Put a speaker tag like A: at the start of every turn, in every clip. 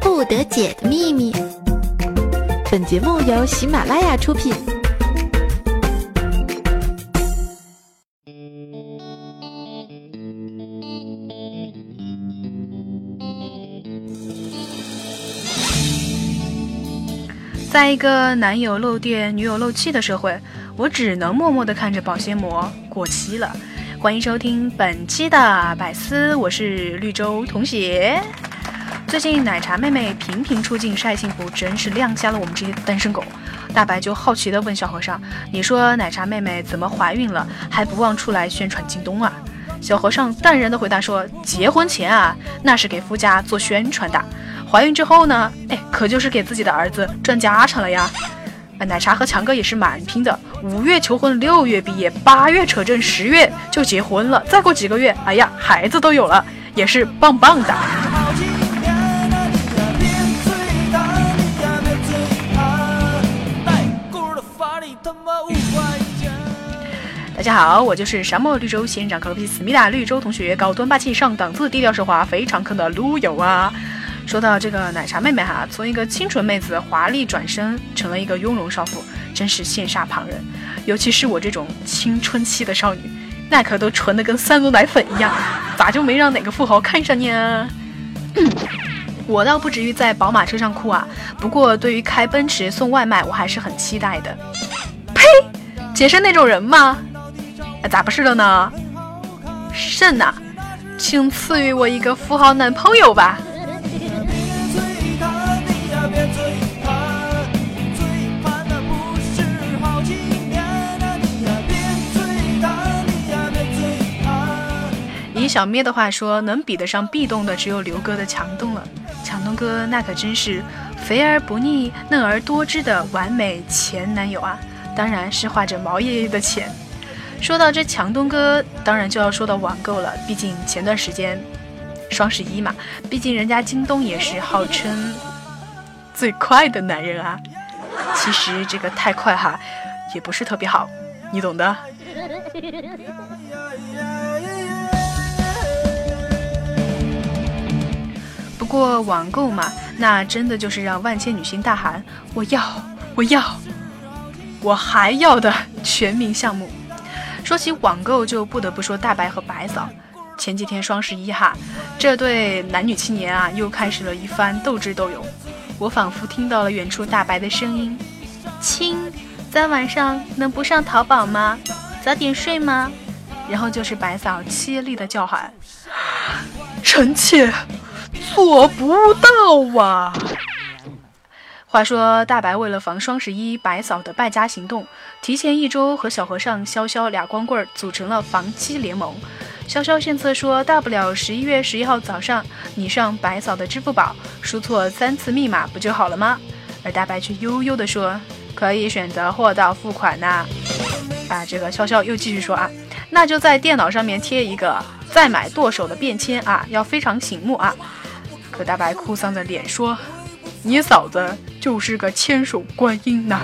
A: 不得解的秘密。本节目由喜马拉雅出品。
B: 在一个男友漏电、女友漏气的社会，我只能默默地看着保鲜膜过期了。欢迎收听本期的百思，我是绿洲同学。最近奶茶妹妹频频出镜晒幸福，真是亮瞎了我们这些单身狗。大白就好奇地问小和尚：“你说奶茶妹妹怎么怀孕了，还不忘出来宣传京东啊？”小和尚淡然地回答说：“结婚前啊，那是给夫家做宣传的。”怀孕之后呢？哎，可就是给自己的儿子赚家产了呀！奶茶和强哥也是蛮拼的，五月求婚，六月毕业，八月扯证，十月就结婚了。再过几个月，哎呀，孩子都有了，也是棒棒的。大家好，我就是沙漠绿洲仙人掌可乐皮思密达绿洲同学，高端霸气上档次，低调奢华，非常坑的撸友啊！说到这个奶茶妹妹哈，从一个清纯妹子华丽转身成了一个雍容少妇，真是羡煞旁人。尤其是我这种青春期的少女，那可都纯的跟三鹿奶粉一样，咋就没让哪个富豪看上呢？我倒不至于在宝马车上哭啊，不过对于开奔驰送外卖，我还是很期待的。呸！姐是那种人吗？咋不是了呢？肾呐，请赐予我一个富豪男朋友吧。以小咩的话说，能比得上壁咚的只有刘哥的强东了。强东哥那可真是肥而不腻、嫩而多汁的完美前男友啊！当然是画着毛爷爷的钱。说到这强东哥，当然就要说到网购了。毕竟前段时间双十一嘛，毕竟人家京东也是号称最快的男人啊。其实这个太快哈，也不是特别好，你懂的。不过网购嘛，那真的就是让万千女星大喊“我要，我要，我还要”的全民项目。说起网购，就不得不说大白和白嫂。前几天双十一哈，这对男女青年啊，又开始了一番斗智斗勇。我仿佛听到了远处大白的声音：“亲，在晚上能不上淘宝吗？早点睡吗？”然后就是白嫂凄厉的叫喊：“ 臣妾。”做不到啊！话说大白为了防双十一白嫂的败家行动，提前一周和小和尚潇潇俩光棍组成了防妻联盟。潇潇献策说，大不了十一月十一号早上你上白嫂的支付宝输错三次密码不就好了吗？而大白却悠悠地说，可以选择货到付款呐。啊，这个潇潇又继续说啊，那就在电脑上面贴一个再买剁手的便签啊，要非常醒目啊。可大白哭丧着脸说：“你嫂子就是个千手观音呐。”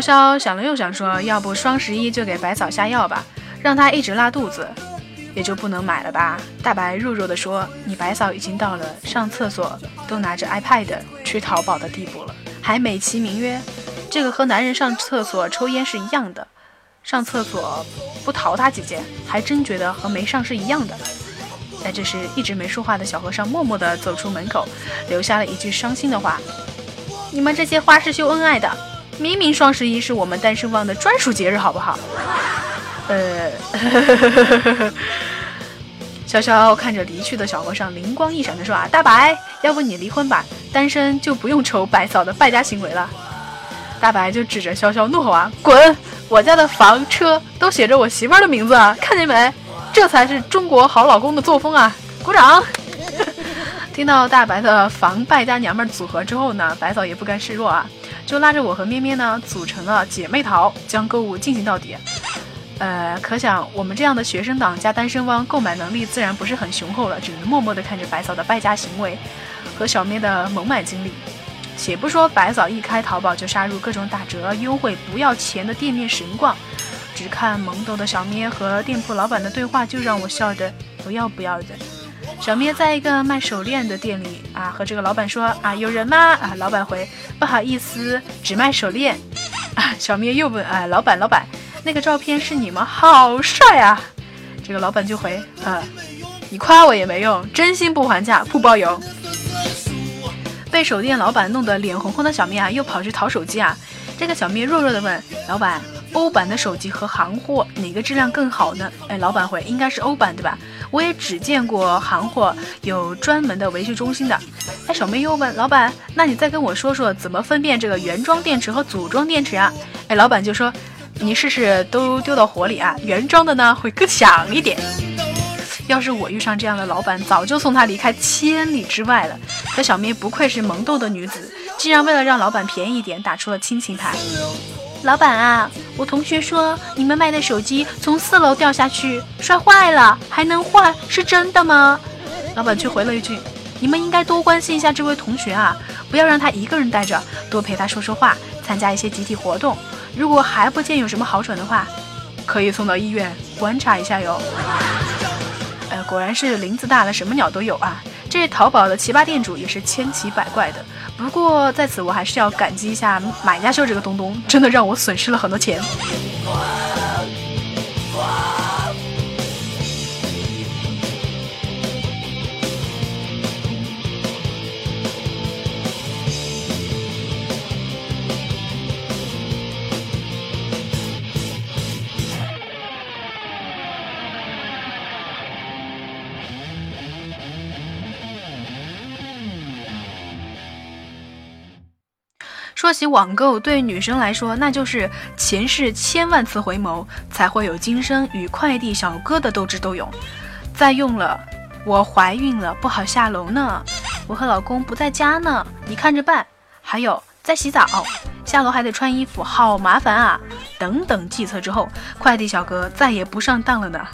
B: 潇潇想了又想，说：“要不双十一就给白嫂下药吧，让她一直拉肚子，也就不能买了吧？”大白弱弱地说：“你白嫂已经到了上厕所都拿着 iPad 去淘宝的地步了，还美其名曰这个和男人上厕所抽烟是一样的，上厕所不淘他几件，还真觉得和没上是一样的。”在，这时一直没说话的小和尚默默地走出门口，留下了一句伤心的话：“你们这些花式秀恩爱的。”明明双十一是我们单身汪的专属节日，好不好？呃，潇潇看着离去的小和尚，灵光一闪的说：“啊，大白，要不你离婚吧，单身就不用愁白嫂的败家行为了。”大白就指着潇潇怒吼：“啊，滚！我家的房车都写着我媳妇儿的名字啊，看见没？这才是中国好老公的作风啊！鼓掌！” 听到大白的防败家娘们组合之后呢，白嫂也不甘示弱啊。就拉着我和咩咩呢组成了姐妹淘，将购物进行到底。呃，可想我们这样的学生党加单身汪，购买能力自然不是很雄厚了，只能默默地看着白嫂的败家行为和小咩的猛买经历。且不说白嫂一开淘宝就杀入各种打折优惠、不要钱的店面神逛，只看懵懂的小咩和店铺老板的对话，就让我笑得不要不要的。小咩在一个卖手链的店里啊，和这个老板说啊，有人吗？啊，老板回不好意思，只卖手链。啊，小咩又问啊，老板老板。那个照片是你吗？好帅啊！这个老板就回：啊，你夸我也没用，真心不还价不包邮。被手电老板弄得脸红红的小咩啊，又跑去淘手机啊。这个小咩弱弱的问老板：欧版的手机和行货哪个质量更好呢？哎，老板回：应该是欧版对吧？我也只见过行货，有专门的维修中心的。哎，小妹又问老板：那你再跟我说说怎么分辨这个原装电池和组装电池啊？哎，老板就说。你试试都丢到火里啊！原装的呢会更响一点。要是我遇上这样的老板，早就送他离开千里之外了。可小妹不愧是萌逗的女子，竟然为了让老板便宜一点，打出了亲情牌。老板啊，我同学说你们卖的手机从四楼掉下去摔坏了，还能换，是真的吗？老板却回了一句：你们应该多关心一下这位同学啊，不要让他一个人待着，多陪他说说话，参加一些集体活动。如果还不见有什么好转的话，可以送到医院观察一下哟。呃，果然是林子大了，什么鸟都有啊！这淘宝的奇葩店主也是千奇百怪的。不过在此我还是要感激一下买家秀这个东东，真的让我损失了很多钱。说起网购，对女生来说，那就是前世千万次回眸，才会有今生与快递小哥的斗智斗勇。再用了，我怀孕了，不好下楼呢。我和老公不在家呢，你看着办。还有在洗澡，下楼还得穿衣服，好麻烦啊。等等计策之后，快递小哥再也不上当了呢。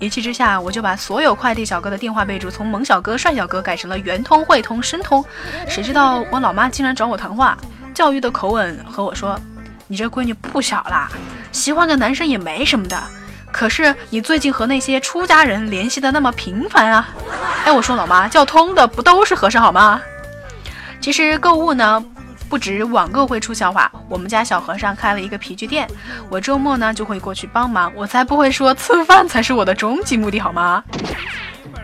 B: 一气之下，我就把所有快递小哥的电话备注从“萌小哥”“帅小哥”改成了“圆通”“汇通”“申通”。谁知道我老妈竟然找我谈话。教育的口吻和我说：“你这闺女不小啦，喜欢个男生也没什么的。可是你最近和那些出家人联系的那么频繁啊？”哎，我说老妈，叫通的不都是和尚好吗？其实购物呢，不止网购会出笑话。我们家小和尚开了一个皮具店，我周末呢就会过去帮忙。我才不会说吃饭才是我的终极目的，好吗？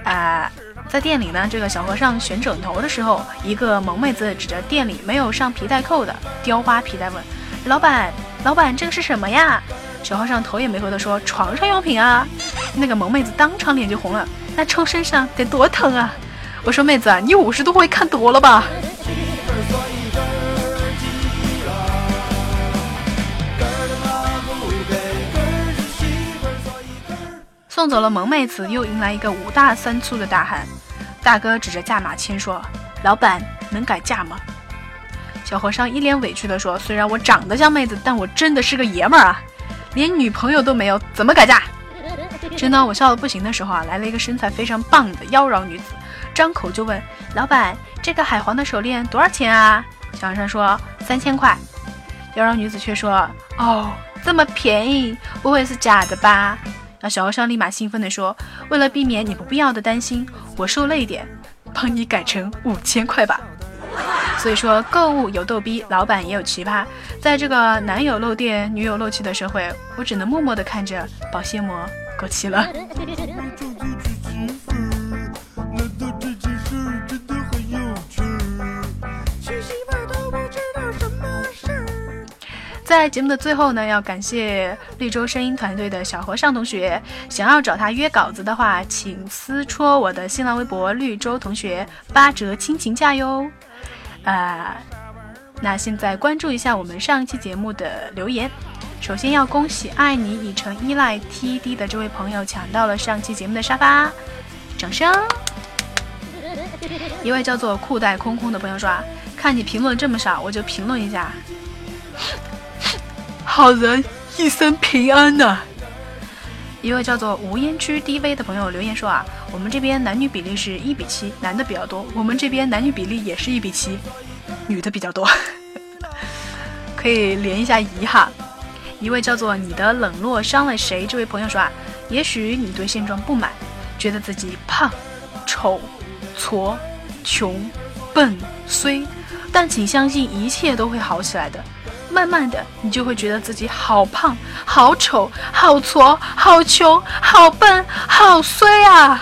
B: 啊。在店里呢，这个小和尚选枕头的时候，一个萌妹子指着店里没有上皮带扣的雕花皮带问：“老板，老板，这个是什么呀？”小和尚头也没回的说：“床上用品啊。”那个萌妹子当场脸就红了，那抽身上得多疼啊！我说：“妹子啊，你五十度灰看多了吧？”送走了萌妹子，又迎来一个五大三粗的大汉。大哥指着价码签说：“老板能改价吗？”小和尚一脸委屈地说：“虽然我长得像妹子，但我真的是个爷们儿啊，连女朋友都没有，怎么改价？”正当我笑得不行的时候啊，来了一个身材非常棒的妖娆女子，张口就问：“老板，这个海皇的手链多少钱啊？”小和尚说：“三千块。”妖娆女子却说：“哦，这么便宜，不会是假的吧？”那小和尚立马兴奋地说：“为了避免你不必要的担心，我受累点，帮你改成五千块吧。”所以说，购物有逗逼，老板也有奇葩。在这个男友漏电、女友漏气的社会，我只能默默地看着保鲜膜过期了。在节目的最后呢，要感谢绿洲声音团队的小和尚同学。想要找他约稿子的话，请私戳我的新浪微博“绿洲同学”，八折亲情价哟。呃，那现在关注一下我们上一期节目的留言。首先要恭喜爱你已成依赖 TD 的这位朋友抢到了上期节目的沙发，掌声。一位叫做裤袋空空的朋友说啊：“看你评论这么少，我就评论一下。”好人一生平安呐。一位叫做无烟区 DV 的朋友留言说啊，我们这边男女比例是一比七，男的比较多。我们这边男女比例也是一比七，女的比较多。可以连一下仪哈。一位叫做你的冷落伤了谁？这位朋友说啊，也许你对现状不满，觉得自己胖、丑、矬、穷、笨、衰，但请相信一切都会好起来的。慢慢的，你就会觉得自己好胖、好丑、好矬、好穷、好笨、好衰啊！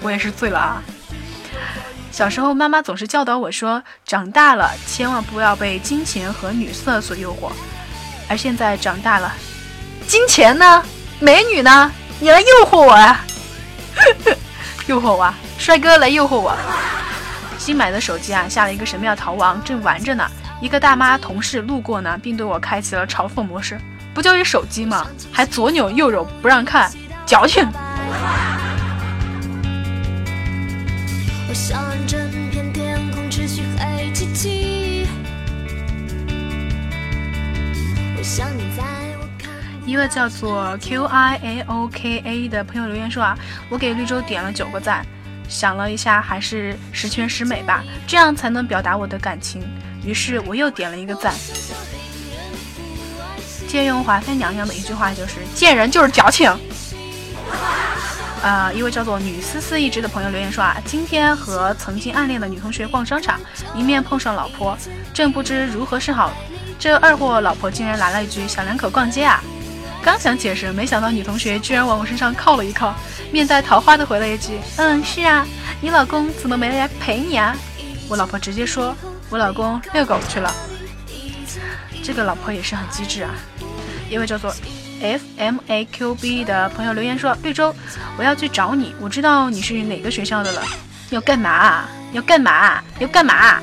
B: 我也是醉了啊！小时候，妈妈总是教导我说，长大了千万不要被金钱和女色所诱惑。而现在长大了，金钱呢？美女呢？你来诱惑我啊！诱惑我，啊帅哥来诱惑我！新买的手机啊，下了一个神庙逃亡，正玩着呢。一个大妈同事路过呢，并对我开启了嘲讽模式。不就一手机吗？还左扭右揉不让看，矫情。一位叫做 Q I A O K A 的朋友留言说啊，我给绿洲点了九个赞，想了一下，还是十全十美吧，这样才能表达我的感情。于是我又点了一个赞。借用华妃娘娘的一句话，就是见人就是矫情。啊，一位叫做女思思一只的朋友留言说啊，今天和曾经暗恋的女同学逛商场，迎面碰上老婆，正不知如何是好，这二货老婆竟然来了一句“小两口逛街啊”，刚想解释，没想到女同学居然往我身上靠了一靠，面带桃花的回了一句：“嗯，是啊，你老公怎么没来陪你啊？”我老婆直接说。我老公遛狗去了，这个老婆也是很机智啊。一位叫做 F M A Q B 的朋友留言说：“绿洲，我要去找你，我知道你是哪个学校的了。要干嘛？要干嘛？要干嘛？”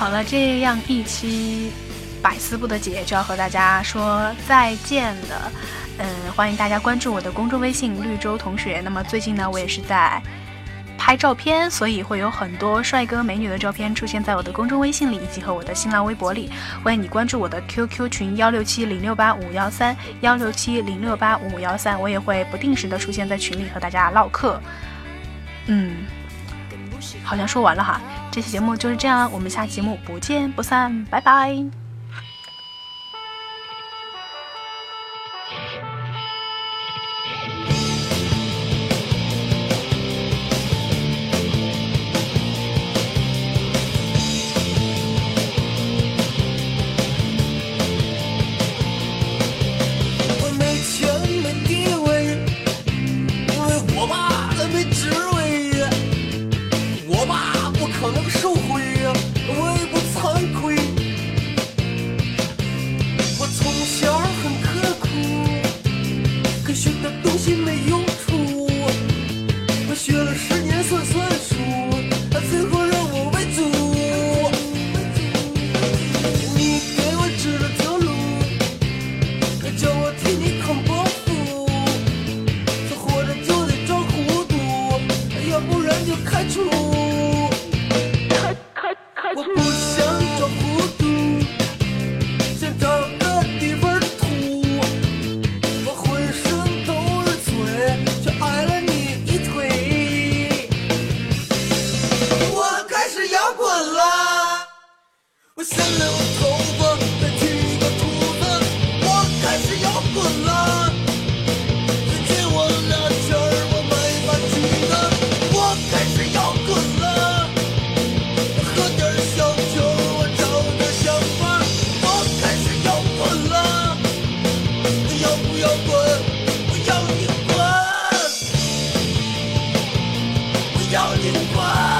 B: 好了，这样一期百思不得解就要和大家说再见了。嗯，欢迎大家关注我的公众微信绿洲同学。那么最近呢，我也是在拍照片，所以会有很多帅哥美女的照片出现在我的公众微信里，以及和我的新浪微博里。欢迎你关注我的 QQ 群幺六七零六八五幺三幺六七零六八五幺三，我也会不定时的出现在群里和大家唠嗑。嗯，好像说完了哈，这期节目就是这样，我们下期节目不见不散，拜拜。
A: in the 要你管